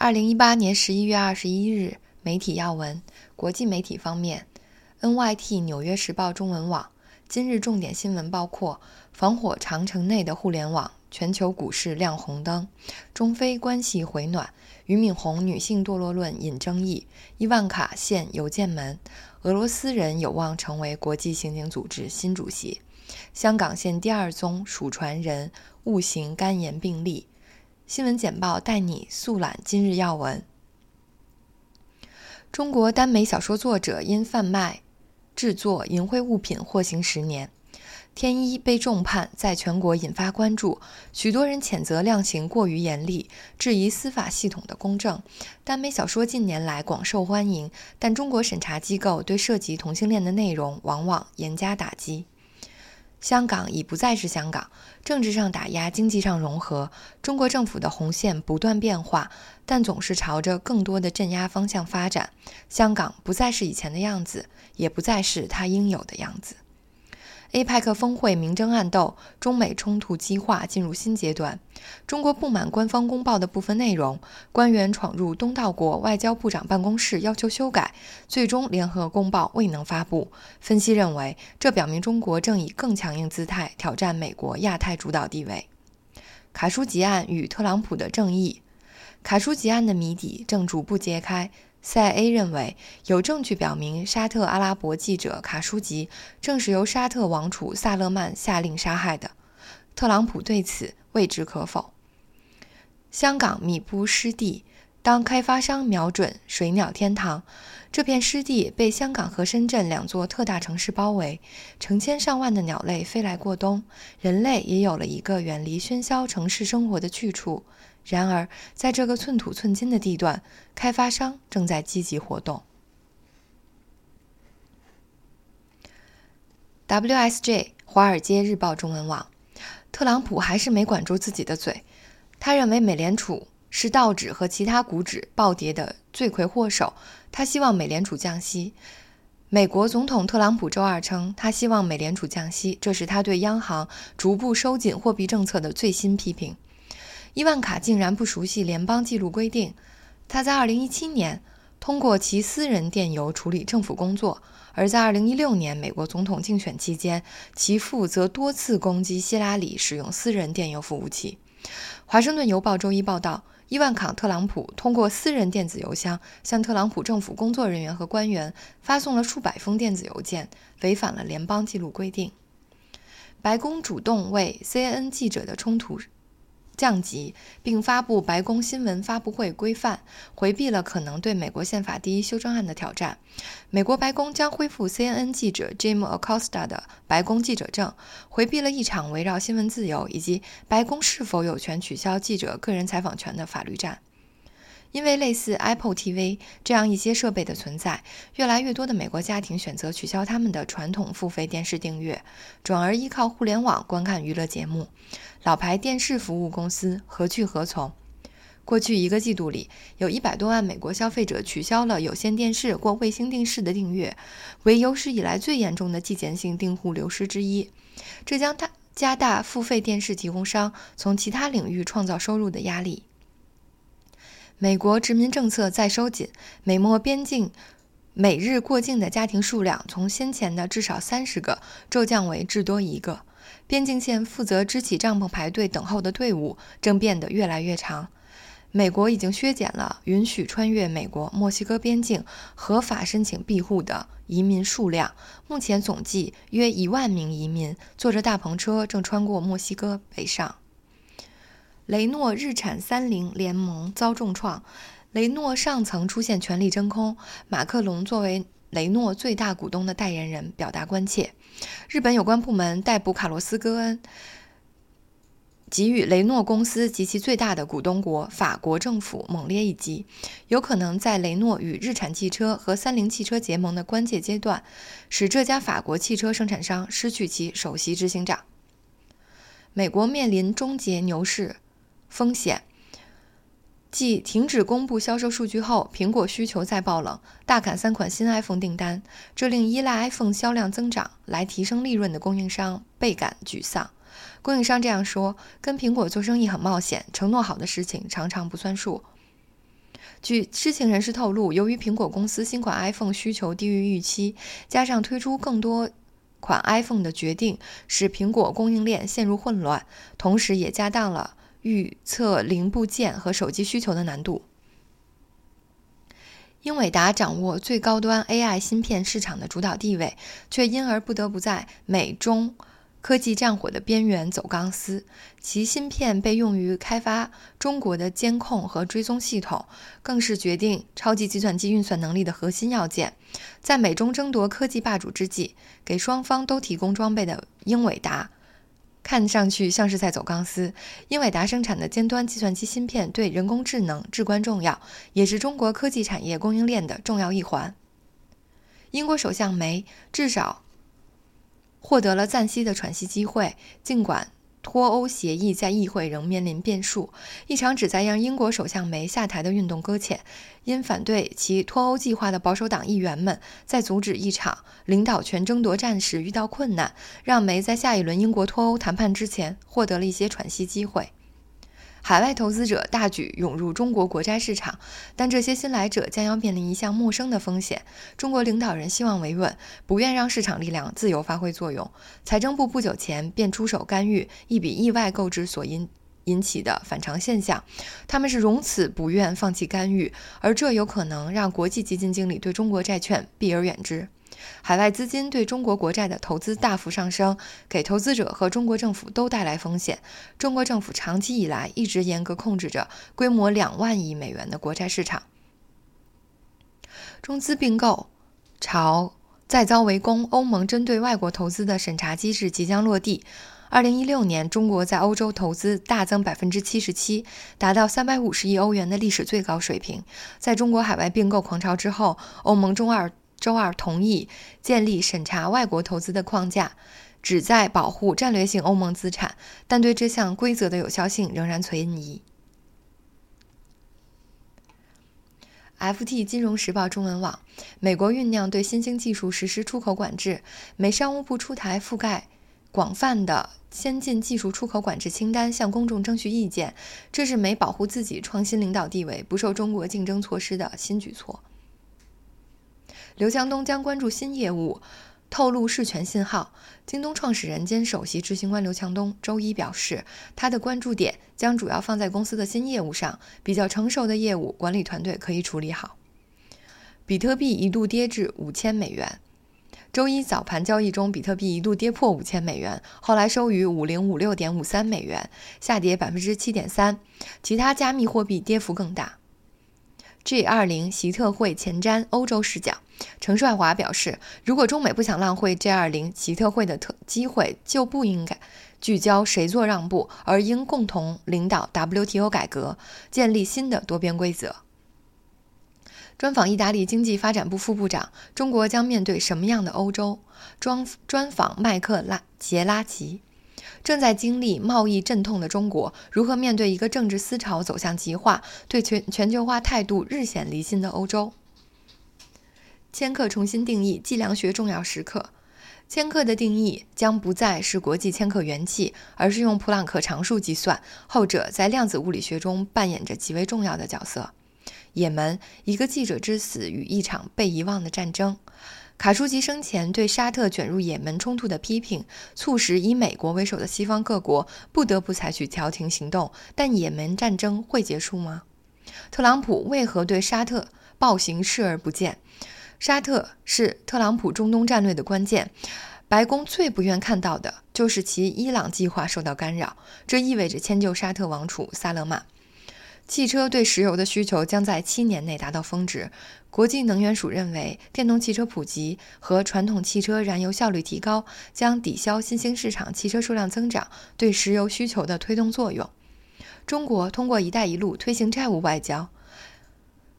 二零一八年十一月二十一日，媒体要闻。国际媒体方面，NYT 纽约时报中文网今日重点新闻包括：防火长城内的互联网，全球股市亮红灯；中非关系回暖；俞敏洪女性堕落论引争议；伊万卡现邮件门；俄罗斯人有望成为国际刑警组织新主席；香港现第二宗鼠传人误行肝炎病例。新闻简报带你速览今日要闻。中国耽美小说作者因贩卖、制作淫秽物品获刑十年。天一被重判，在全国引发关注，许多人谴责量刑过于严厉，质疑司法系统的公正。耽美小说近年来广受欢迎，但中国审查机构对涉及同性恋的内容往往严加打击。香港已不再是香港，政治上打压，经济上融合。中国政府的红线不断变化，但总是朝着更多的镇压方向发展。香港不再是以前的样子，也不再是它应有的样子。APEC 峰会明争暗斗，中美冲突激化进入新阶段。中国不满官方公报的部分内容，官员闯入东道国外交部长办公室要求修改，最终联合公报未能发布。分析认为，这表明中国正以更强硬姿态挑战美国亚太主导地位。卡舒吉案与特朗普的正义，卡舒吉案的谜底正逐步揭开。塞 A 认为有证据表明，沙特阿拉伯记者卡舒吉正是由沙特王储萨勒曼下令杀害的。特朗普对此未知可否。香港米布湿地，当开发商瞄准水鸟天堂，这片湿地被香港和深圳两座特大城市包围，成千上万的鸟类飞来过冬，人类也有了一个远离喧嚣城市生活的去处。然而，在这个寸土寸金的地段，开发商正在积极活动。WSJ《华尔街日报》中文网，特朗普还是没管住自己的嘴。他认为美联储是道指和其他股指暴跌的罪魁祸首。他希望美联储降息。美国总统特朗普周二称，他希望美联储降息，这是他对央行逐步收紧货币政策的最新批评。伊万卡竟然不熟悉联邦记录规定。他在2017年通过其私人电邮处理政府工作，而在2016年美国总统竞选期间，其父则多次攻击希拉里使用私人电邮服务器。华盛顿邮报周一报道，伊万卡·特朗普通过私人电子邮箱向特朗普政府工作人员和官员发送了数百封电子邮件，违反了联邦记录规定。白宫主动为 CNN 记者的冲突。降级，并发布白宫新闻发布会规范，回避了可能对美国宪法第一修正案的挑战。美国白宫将恢复 CNN 记者 Jim Acosta 的白宫记者证，回避了一场围绕新闻自由以及白宫是否有权取消记者个人采访权的法律战。因为类似 Apple TV 这样一些设备的存在，越来越多的美国家庭选择取消他们的传统付费电视订阅，转而依靠互联网观看娱乐节目。老牌电视服务公司何去何从？过去一个季度里，有一百多万美国消费者取消了有线电视或卫星电视的订阅，为有史以来最严重的季节性订户流失之一。这将大加大付费电视提供商从其他领域创造收入的压力。美国殖民政策在收紧，美墨边境每日过境的家庭数量从先前的至少三十个骤降为至多一个。边境线负责支起帐篷排队等候的队伍正变得越来越长。美国已经削减了允许穿越美国墨西哥边境合法申请庇护的移民数量，目前总计约一万名移民坐着大篷车正穿过墨西哥北上。雷诺日产三菱联盟遭重创，雷诺上层出现权力真空。马克龙作为雷诺最大股东的代言人表达关切。日本有关部门逮捕卡洛斯·戈恩，给予雷诺公司及其最大的股东国法国政府猛烈一击，有可能在雷诺与日产汽车和三菱汽车结盟的关键阶段，使这家法国汽车生产商失去其首席执行长。美国面临终结牛市。风险。继停止公布销售数据后，苹果需求再爆冷，大砍三款新 iPhone 订单，这令依赖 iPhone 销量增长来提升利润的供应商倍感沮丧。供应商这样说：“跟苹果做生意很冒险，承诺好的事情常常不算数。”据知情人士透露，由于苹果公司新款 iPhone 需求低于预期，加上推出更多款 iPhone 的决定，使苹果供应链陷入混乱，同时也加大了预测零部件和手机需求的难度。英伟达掌握最高端 AI 芯片市场的主导地位，却因而不得不在美中科技战火的边缘走钢丝。其芯片被用于开发中国的监控和追踪系统，更是决定超级计算机运算能力的核心要件。在美中争夺科技霸主之际，给双方都提供装备的英伟达。看上去像是在走钢丝。英伟达生产的尖端计算机芯片对人工智能至关重要，也是中国科技产业供应链的重要一环。英国首相梅至少获得了暂息的喘息机会，尽管。脱欧协议在议会仍面临变数，一场旨在让英国首相梅下台的运动搁浅。因反对其脱欧计划的保守党议员们在阻止一场领导权争夺战时遇到困难，让梅在下一轮英国脱欧谈判之前获得了一些喘息机会。海外投资者大举涌入中国国债市场，但这些新来者将要面临一项陌生的风险。中国领导人希望维稳，不愿让市场力量自由发挥作用。财政部不久前便出手干预一笔意外购置所引引起的反常现象，他们是如此不愿放弃干预，而这有可能让国际基金经理对中国债券避而远之。海外资金对中国国债的投资大幅上升，给投资者和中国政府都带来风险。中国政府长期以来一直严格控制着规模两万亿美元的国债市场。中资并购潮再遭围攻，欧盟针对外国投资的审查机制即将落地。二零一六年，中国在欧洲投资大增百分之七十七，达到三百五十亿欧元的历史最高水平。在中国海外并购狂潮之后，欧盟中二。周二同意建立审查外国投资的框架，旨在保护战略性欧盟资产，但对这项规则的有效性仍然存疑。FT 金融时报中文网：美国酝酿对新兴技术实施出口管制，美商务部出台覆盖广泛的先进技术出口管制清单，向公众征询意见。这是美保护自己创新领导地位、不受中国竞争措施的新举措。刘强东将关注新业务，透露事权信号。京东创始人兼首席执行官刘强东周一表示，他的关注点将主要放在公司的新业务上，比较成熟的业务管理团队可以处理好。比特币一度跌至五千美元，周一早盘交易中，比特币一度跌破五千美元，后来收于五零五六点五三美元，下跌百分之七点三。其他加密货币跌幅更大。G 二零习特会前瞻欧洲视角，程帅华表示，如果中美不想浪费 G 二零习特会的特机会，就不应该聚焦谁做让步，而应共同领导 WTO 改革，建立新的多边规则。专访意大利经济发展部副部长，中国将面对什么样的欧洲？专专访麦克拉杰拉奇。正在经历贸易阵痛的中国，如何面对一个政治思潮走向极化、对全全球化态度日显离心的欧洲？千克重新定义计量学重要时刻。千克的定义将不再是国际千克元气，而是用普朗克常数计算，后者在量子物理学中扮演着极为重要的角色。也门：一个记者之死与一场被遗忘的战争。卡舒吉生前对沙特卷入也门冲突的批评，促使以美国为首的西方各国不得不采取调停行动。但也门战争会结束吗？特朗普为何对沙特暴行视而不见？沙特是特朗普中东战略的关键，白宫最不愿看到的就是其伊朗计划受到干扰，这意味着迁就沙特王储萨勒曼。汽车对石油的需求将在七年内达到峰值。国际能源署认为，电动汽车普及和传统汽车燃油效率提高将抵消新兴市场汽车数量增长对石油需求的推动作用。中国通过“一带一路”推行债务外交。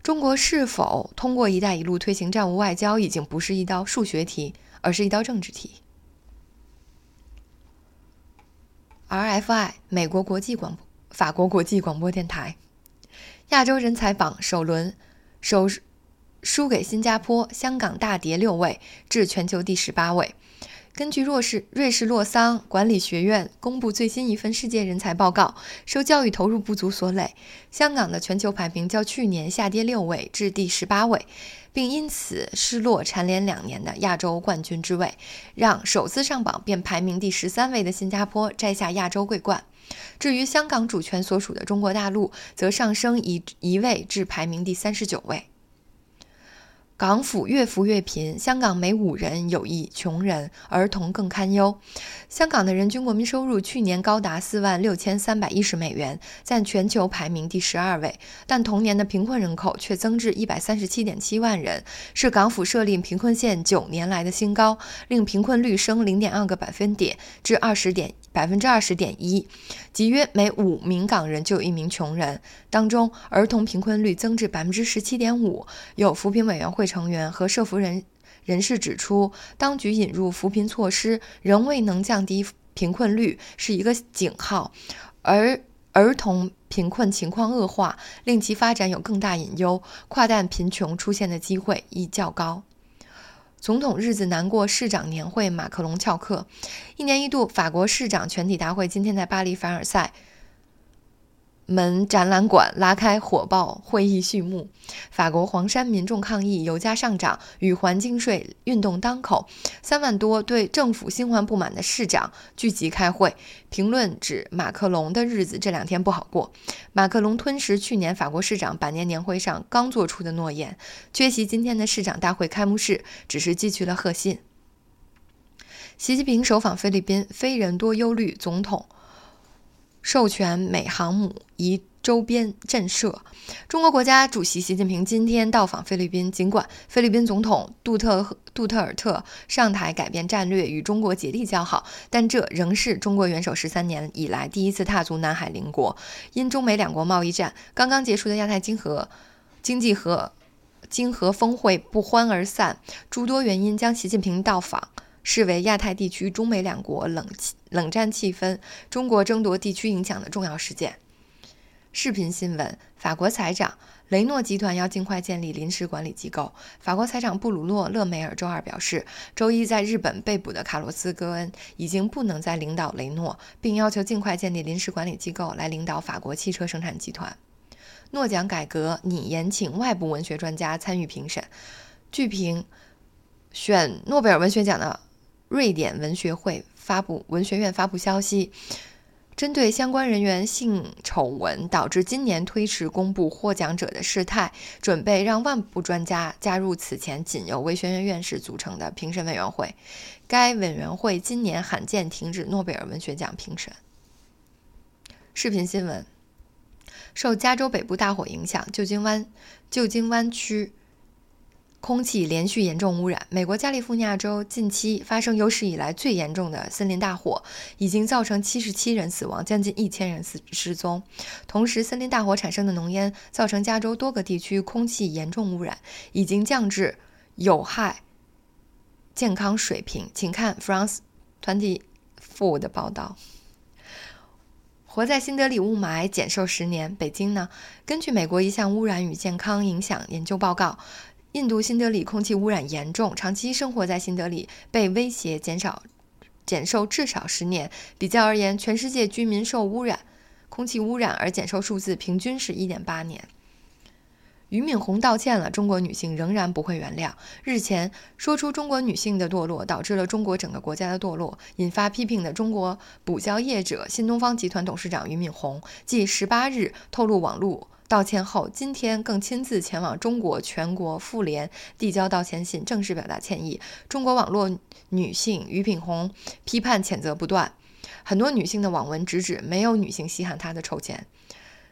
中国是否通过“一带一路”推行债务外交，已经不是一道数学题，而是一道政治题。RFI 美国国际广播，法国国际广播电台。亚洲人才榜首轮，首输给新加坡，香港大跌六位，至全球第十八位。根据瑞士瑞士洛桑管理学院公布最新一份世界人才报告，受教育投入不足所累，香港的全球排名较去年下跌六位至第十八位，并因此失落蝉联两年的亚洲冠军之位，让首次上榜便排名第十三位的新加坡摘下亚洲桂冠。至于香港主权所属的中国大陆，则上升一一位至排名第三十九位。港府越扶越贫，香港每五人有一穷人，儿童更堪忧。香港的人均国民收入去年高达四万六千三百一十美元，占全球排名第十二位，但同年的贫困人口却增至一百三十七点七万人，是港府设立贫困线九年来的新高，令贫困率升零点二个百分点至二十点。百分之二十点一，即约每五名港人就有一名穷人。当中，儿童贫困率增至百分之十七点五。有扶贫委员会成员和涉福人人士指出，当局引入扶贫措施仍未能降低贫困率，是一个警号。而儿童贫困情况恶化，令其发展有更大隐忧，跨代贫穷出现的机会亦较高。总统日子难过，市长年会，马克龙翘课。一年一度法国市长全体大会今天在巴黎凡尔赛。门展览馆拉开火爆会议序幕。法国黄山民众抗议油价上涨与环境税运动当口，三万多对政府新欢不满的市长聚集开会，评论指马克龙的日子这两天不好过。马克龙吞食去年法国市长百年年会上刚做出的诺言，缺席今天的市长大会开幕式，只是寄去了贺信。习近平首访菲律宾，非人多忧虑，总统。授权美航母移周边震慑。中国国家主席习近平今天到访菲律宾，尽管菲律宾总统杜特杜特尔特上台改变战略，与中国竭力交好，但这仍是中国元首十三年以来第一次踏足南海邻国。因中美两国贸易战刚刚结束的亚太经合经济和经合峰会不欢而散，诸多原因将习近平到访。视为亚太地区中美两国冷气冷战气氛、中国争夺地区影响的重要事件。视频新闻：法国财长雷诺集团要尽快建立临时管理机构。法国财长布鲁诺·勒梅尔周二表示，周一在日本被捕的卡洛斯·戈恩已经不能再领导雷诺，并要求尽快建立临时管理机构来领导法国汽车生产集团。诺奖改革拟延请外部文学专家参与评审。据评，选诺贝尔文学奖的。瑞典文学会发布文学院发布消息，针对相关人员性丑闻导致今年推迟公布获奖者的事态，准备让万部专家加入此前仅由文学院院士组成的评审委员会。该委员会今年罕见停止诺贝尔文学奖评审。视频新闻：受加州北部大火影响，旧金湾旧金湾区。空气连续严重污染。美国加利福尼亚州近期发生有史以来最严重的森林大火，已经造成七十七人死亡，将近一千人失失踪。同时，森林大火产生的浓烟造成加州多个地区空气严重污染，已经降至有害健康水平。请看 France Twenty Four 的报道。活在新德里雾霾，减寿十年。北京呢？根据美国一项污染与健康影响研究报告。印度新德里空气污染严重，长期生活在新德里被威胁减少减寿至少十年。比较而言，全世界居民受污染空气污染而减寿数字平均是一点八年。俞敏洪道歉了，中国女性仍然不会原谅。日前说出中国女性的堕落导致了中国整个国家的堕落，引发批评的中国补教业者新东方集团董事长俞敏洪，继十八日透露网络。道歉后，今天更亲自前往中国全国妇联递交道歉信，正式表达歉意。中国网络女性俞敏洪批判谴责不断，很多女性的网文直指没有女性稀罕她的臭钱。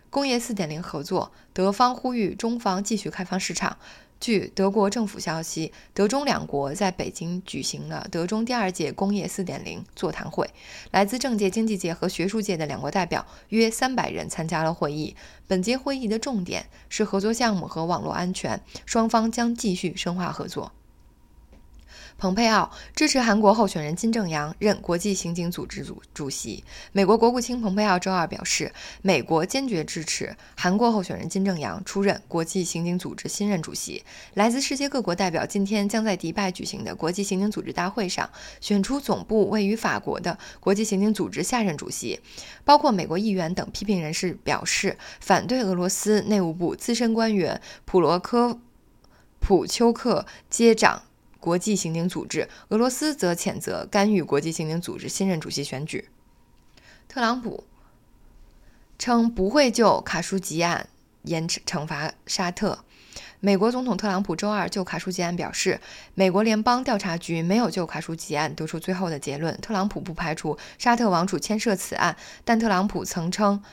工业四点零合作，德方呼吁中方继续开放市场。据德国政府消息，德中两国在北京举行了德中第二届工业4.0座谈会，来自政界、经济界和学术界的两国代表约三百人参加了会议。本届会议的重点是合作项目和网络安全，双方将继续深化合作。蓬佩奥支持韩国候选人金正阳任国际刑警组织主主席。美国国务卿蓬佩奥周二表示，美国坚决支持韩国候选人金正阳出任国际刑警组织新任主席。来自世界各国代表今天将在迪拜举行的国际刑警组织大会上选出总部位于法国的国际刑警组织下任主席。包括美国议员等批评人士表示反对俄罗斯内务部资深官员普罗科普丘克接掌。国际刑警组织，俄罗斯则谴责干预国际刑警组织新任主席选举。特朗普称不会就卡舒吉案严惩罚沙特。美国总统特朗普周二就卡舒吉案表示，美国联邦调查局没有就卡舒吉案得出最后的结论。特朗普不排除沙特王储牵涉此案，但特朗普曾称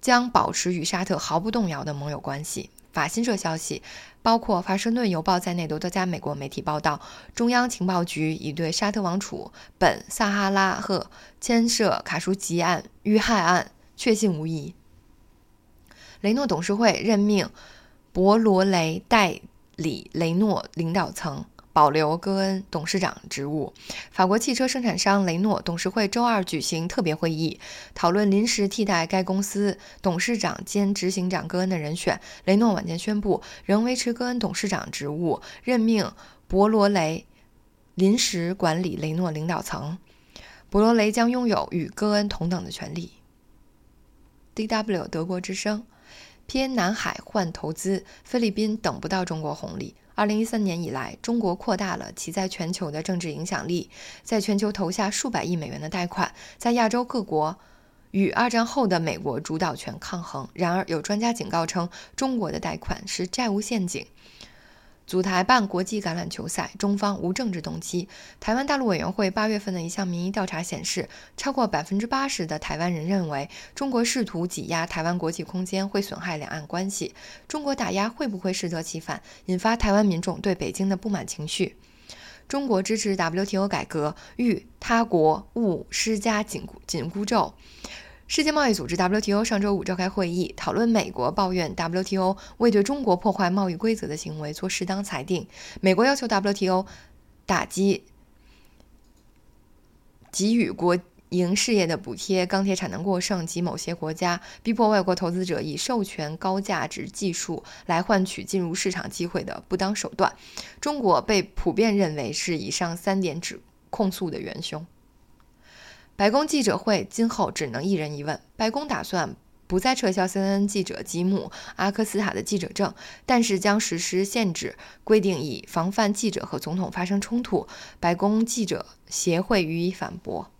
将保持与沙特毫不动摇的盟友关系。法新社消息，包括《华盛顿邮报》在内的多家美国媒体报道，中央情报局已对沙特王储本·萨哈拉赫牵涉卡舒吉案遇害案确信无疑。雷诺董事会任命博罗雷代理雷诺领导层。保留戈恩董事长职务。法国汽车生产商雷诺董事会周二举行特别会议，讨论临时替代该公司董事长兼执行长戈恩的人选。雷诺晚间宣布仍维持戈恩董事长职务，任命博罗雷临时管理雷诺领导层。博罗雷将拥有与戈恩同等的权利。D.W. 德国之声：偏南海换投资，菲律宾等不到中国红利。二零一三年以来，中国扩大了其在全球的政治影响力，在全球投下数百亿美元的贷款，在亚洲各国与二战后的美国主导权抗衡。然而，有专家警告称，中国的贷款是债务陷阱。组台办国际橄榄球赛，中方无政治动机。台湾大陆委员会八月份的一项民意调查显示，超过百分之八十的台湾人认为，中国试图挤压台湾国际空间会损害两岸关系。中国打压会不会适得其反，引发台湾民众对北京的不满情绪？中国支持 WTO 改革，欲他国勿施加紧紧箍咒。世界贸易组织 WTO 上周五召开会议，讨论美国抱怨 WTO 未对中国破坏贸易规则的行为做适当裁定。美国要求 WTO 打击给予国营事业的补贴、钢铁产能过剩及某些国家逼迫外国投资者以授权高价值技术来换取进入市场机会的不当手段。中国被普遍认为是以上三点指控诉的元凶。白宫记者会今后只能一人一问。白宫打算不再撤销 CNN 记者吉姆·阿克斯塔的记者证，但是将实施限制规定，以防范记者和总统发生冲突。白宫记者协会予以反驳。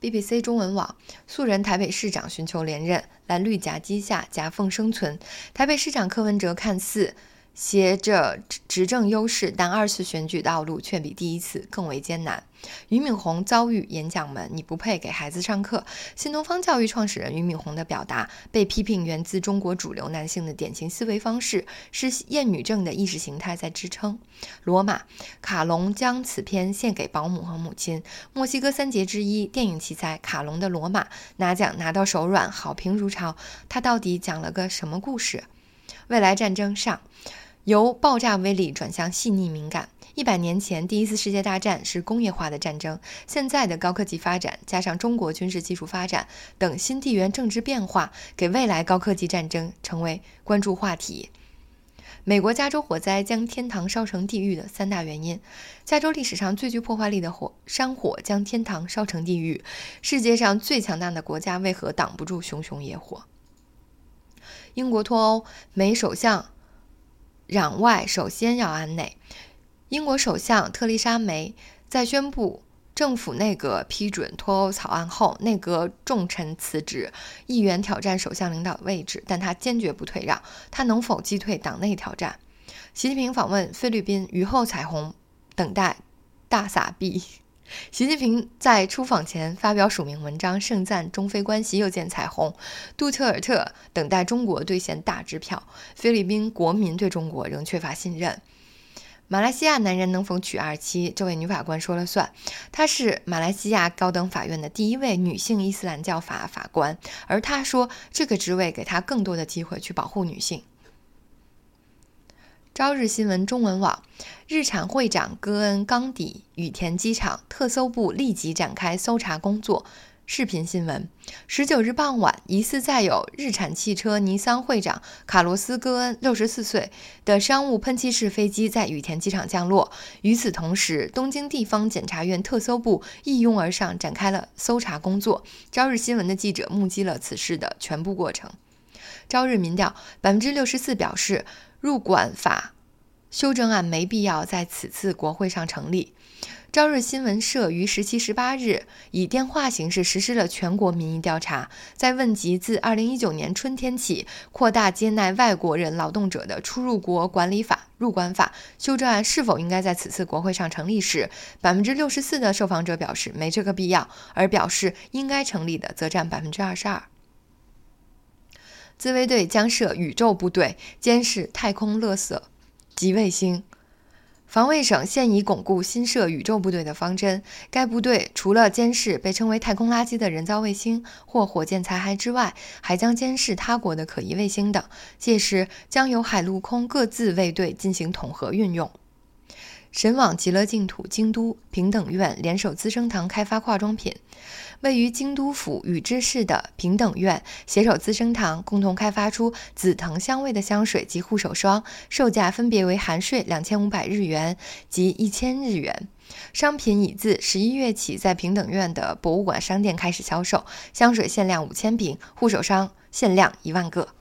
BBC 中文网：素人台北市长寻求连任，蓝绿夹击下夹缝生存。台北市长柯文哲看似。携着执政优势，但二次选举道路却比第一次更为艰难。俞敏洪遭遇演讲门，你不配给孩子上课。新东方教育创始人俞敏洪的表达被批评源自中国主流男性的典型思维方式，是厌女症的意识形态在支撑。罗马卡隆将此片献给保姆和母亲。墨西哥三杰之一，电影奇才卡隆的《罗马》拿奖拿到手软，好评如潮。他到底讲了个什么故事？未来战争上。由爆炸威力转向细腻敏感。一百年前，第一次世界大战是工业化的战争。现在的高科技发展，加上中国军事技术发展等新地缘政治变化，给未来高科技战争成为关注话题。美国加州火灾将天堂烧成地狱的三大原因：加州历史上最具破坏力的火山火将天堂烧成地狱。世界上最强大的国家为何挡不住熊熊野火？英国脱欧，美首相。攘外首先要安内。英国首相特丽莎梅在宣布政府内阁批准脱欧草案后，内阁重臣辞职，议员挑战首相领导的位置，但他坚决不退让。他能否击退党内挑战？习近平访问菲律宾，雨后彩虹，等待大撒币。习近平在出访前发表署名文章，盛赞中非关系又见彩虹。杜特尔特等待中国兑现大支票。菲律宾国民对中国仍缺乏信任。马来西亚男人能否娶二妻？这位女法官说了算。她是马来西亚高等法院的第一位女性伊斯兰教法法官，而她说这个职位给她更多的机会去保护女性。朝日新闻中文网，日产会长戈恩冈底羽田机场特搜部立即展开搜查工作。视频新闻：十九日傍晚，疑似载有日产汽车尼桑会长卡罗斯·戈恩（六十四岁）的商务喷气式飞机在羽田机场降落。与此同时，东京地方检察院特搜部一拥而上，展开了搜查工作。朝日新闻的记者目击了此事的全部过程。朝日民调，百分之六十四表示入管法修正案没必要在此次国会上成立。朝日新闻社于十七、十八日以电话形式实施了全国民意调查，在问及自二零一九年春天起扩大接纳外国人劳动者的出入国管理法入管法修正案是否应该在此次国会上成立时，百分之六十四的受访者表示没这个必要，而表示应该成立的则占百分之二十二。自卫队将设宇宙部队监视太空垃圾及卫星。防卫省现已巩固新设宇宙部队的方针。该部队除了监视被称为“太空垃圾”的人造卫星或火箭残骸之外，还将监视他国的可疑卫星等。届时将由海陆空各自卫队进行统合运用。神往极乐净土京都平等院联手资生堂开发化妆品。位于京都府宇治市的平等院携手资生堂，共同开发出紫藤香味的香水及护手霜，售价分别为含税两千五百日元及一千日元。商品已自十一月起在平等院的博物馆商店开始销售。香水限量五千瓶，护手霜限量一万个。